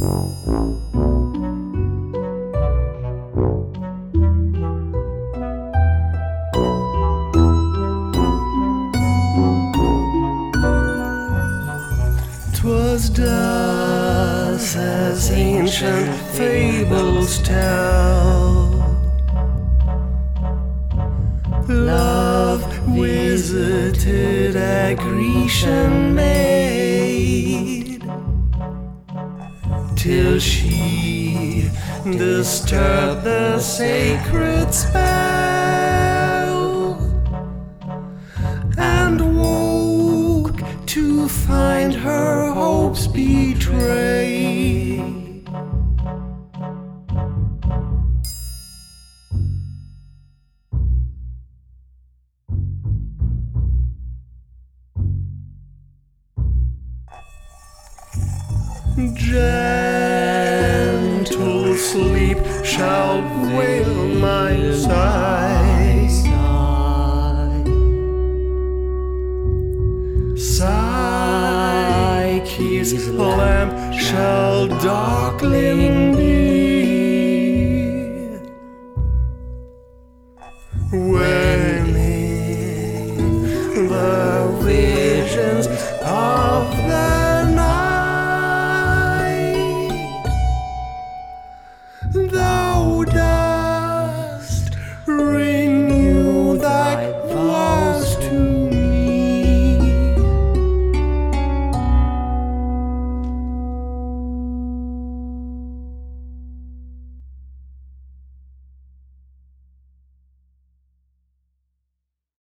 Twas thus, as ancient fables tell. Love visited a Grecian maid. Till she disturbed the sacred spell and woke to find her hopes betrayed. Gentle sleep shall wail my sighs. Psyche's lamp shall darkling be. Warning the visions